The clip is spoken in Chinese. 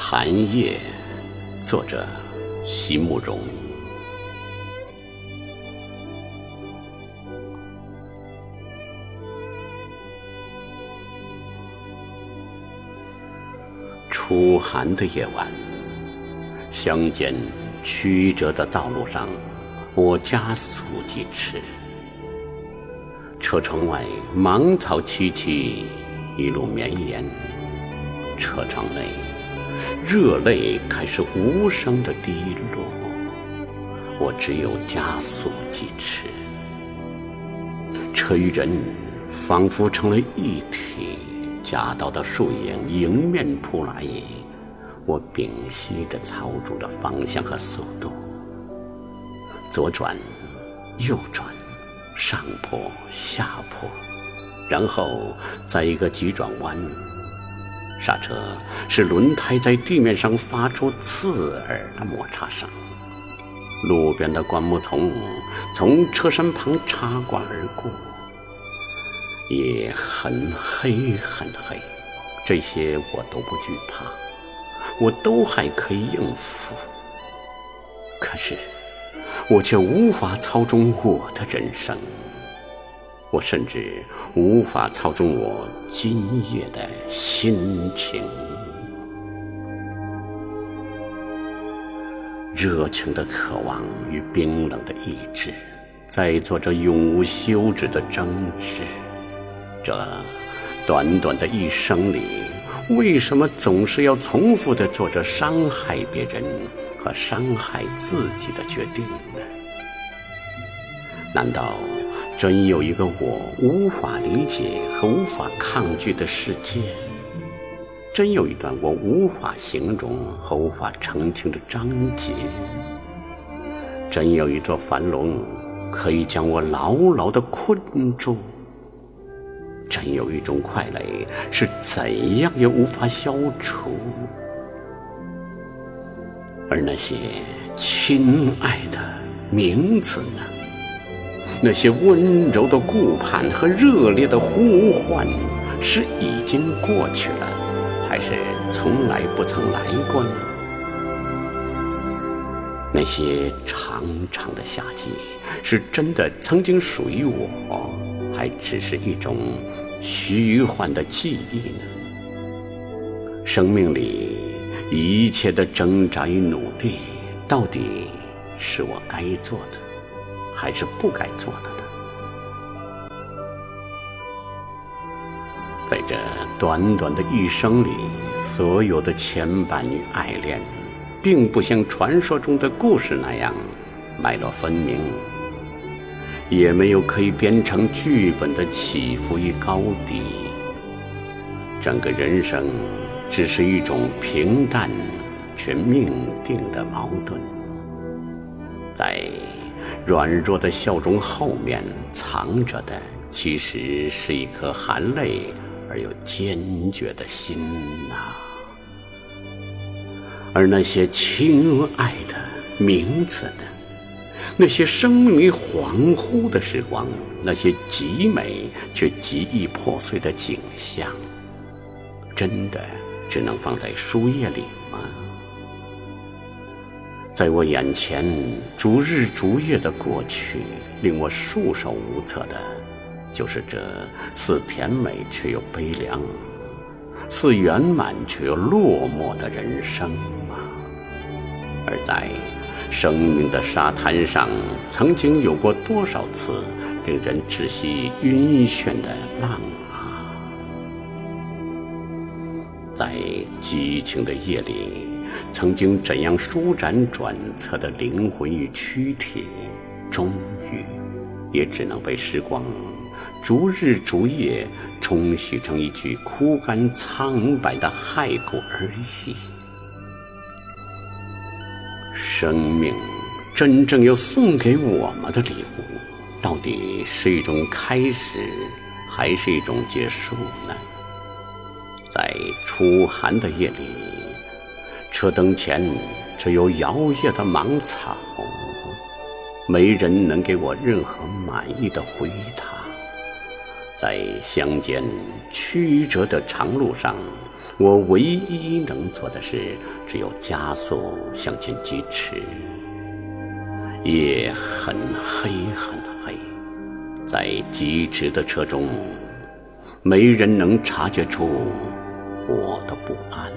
寒夜，作者席慕容。初寒的夜晚，乡间曲折的道路上，我加速疾驰。车窗外芒草萋萋，一路绵延。车窗内，热泪开始无声的滴落。我只有加速疾驰。车与人仿佛成了一体，夹道的树影迎面扑来，我屏息地操纵着方向和速度，左转，右转。上坡下坡，然后在一个急转弯，刹车使轮胎在地面上发出刺耳的摩擦声。路边的灌木丛从车身旁插过而过，也很黑很黑，这些我都不惧怕，我都还可以应付。可是。我却无法操纵我的人生，我甚至无法操纵我今夜的心情。热情的渴望与冰冷的意志，在做着永无休止的争执。这短短的一生里，为什么总是要重复的做着伤害别人？和伤害自己的决定呢？难道真有一个我无法理解和无法抗拒的世界？真有一段我无法形容和无法澄清的章节？真有一座樊笼可以将我牢牢的困住？真有一种快乐是怎样也无法消除？而那些亲爱的名字呢？那些温柔的顾盼和热烈的呼唤，是已经过去了，还是从来不曾来过呢？那些长长的夏季，是真的曾经属于我，还只是一种虚幻的记忆呢？生命里。一切的挣扎与努力，到底是我该做的，还是不该做的呢？在这短短的一生里，所有的牵绊与爱恋，并不像传说中的故事那样脉络分明，也没有可以编成剧本的起伏与高低。整个人生。只是一种平淡却命定的矛盾，在软弱的笑容后面藏着的，其实是一颗含泪而又坚决的心呐。而那些亲爱的名字的，那些生命里恍惚的时光，那些极美却极易破碎的景象，真的。只能放在书页里？在我眼前，逐日逐月的过去，令我束手无策的，就是这似甜美却又悲凉，似圆满却又落寞的人生啊？而在生命的沙滩上，曾经有过多少次令人窒息晕眩的浪啊？在激情的夜里，曾经怎样舒展转侧的灵魂与躯体，终于也只能被时光逐日逐夜冲洗成一具枯干苍白的骸骨而已。生命真正要送给我们的礼物，到底是一种开始，还是一种结束呢？在初寒的夜里，车灯前只有摇曳的芒草，没人能给我任何满意的回答。在乡间曲折的长路上，我唯一能做的事，只有加速向前疾驰。夜很黑很黑，在疾驰的车中，没人能察觉出我的不安。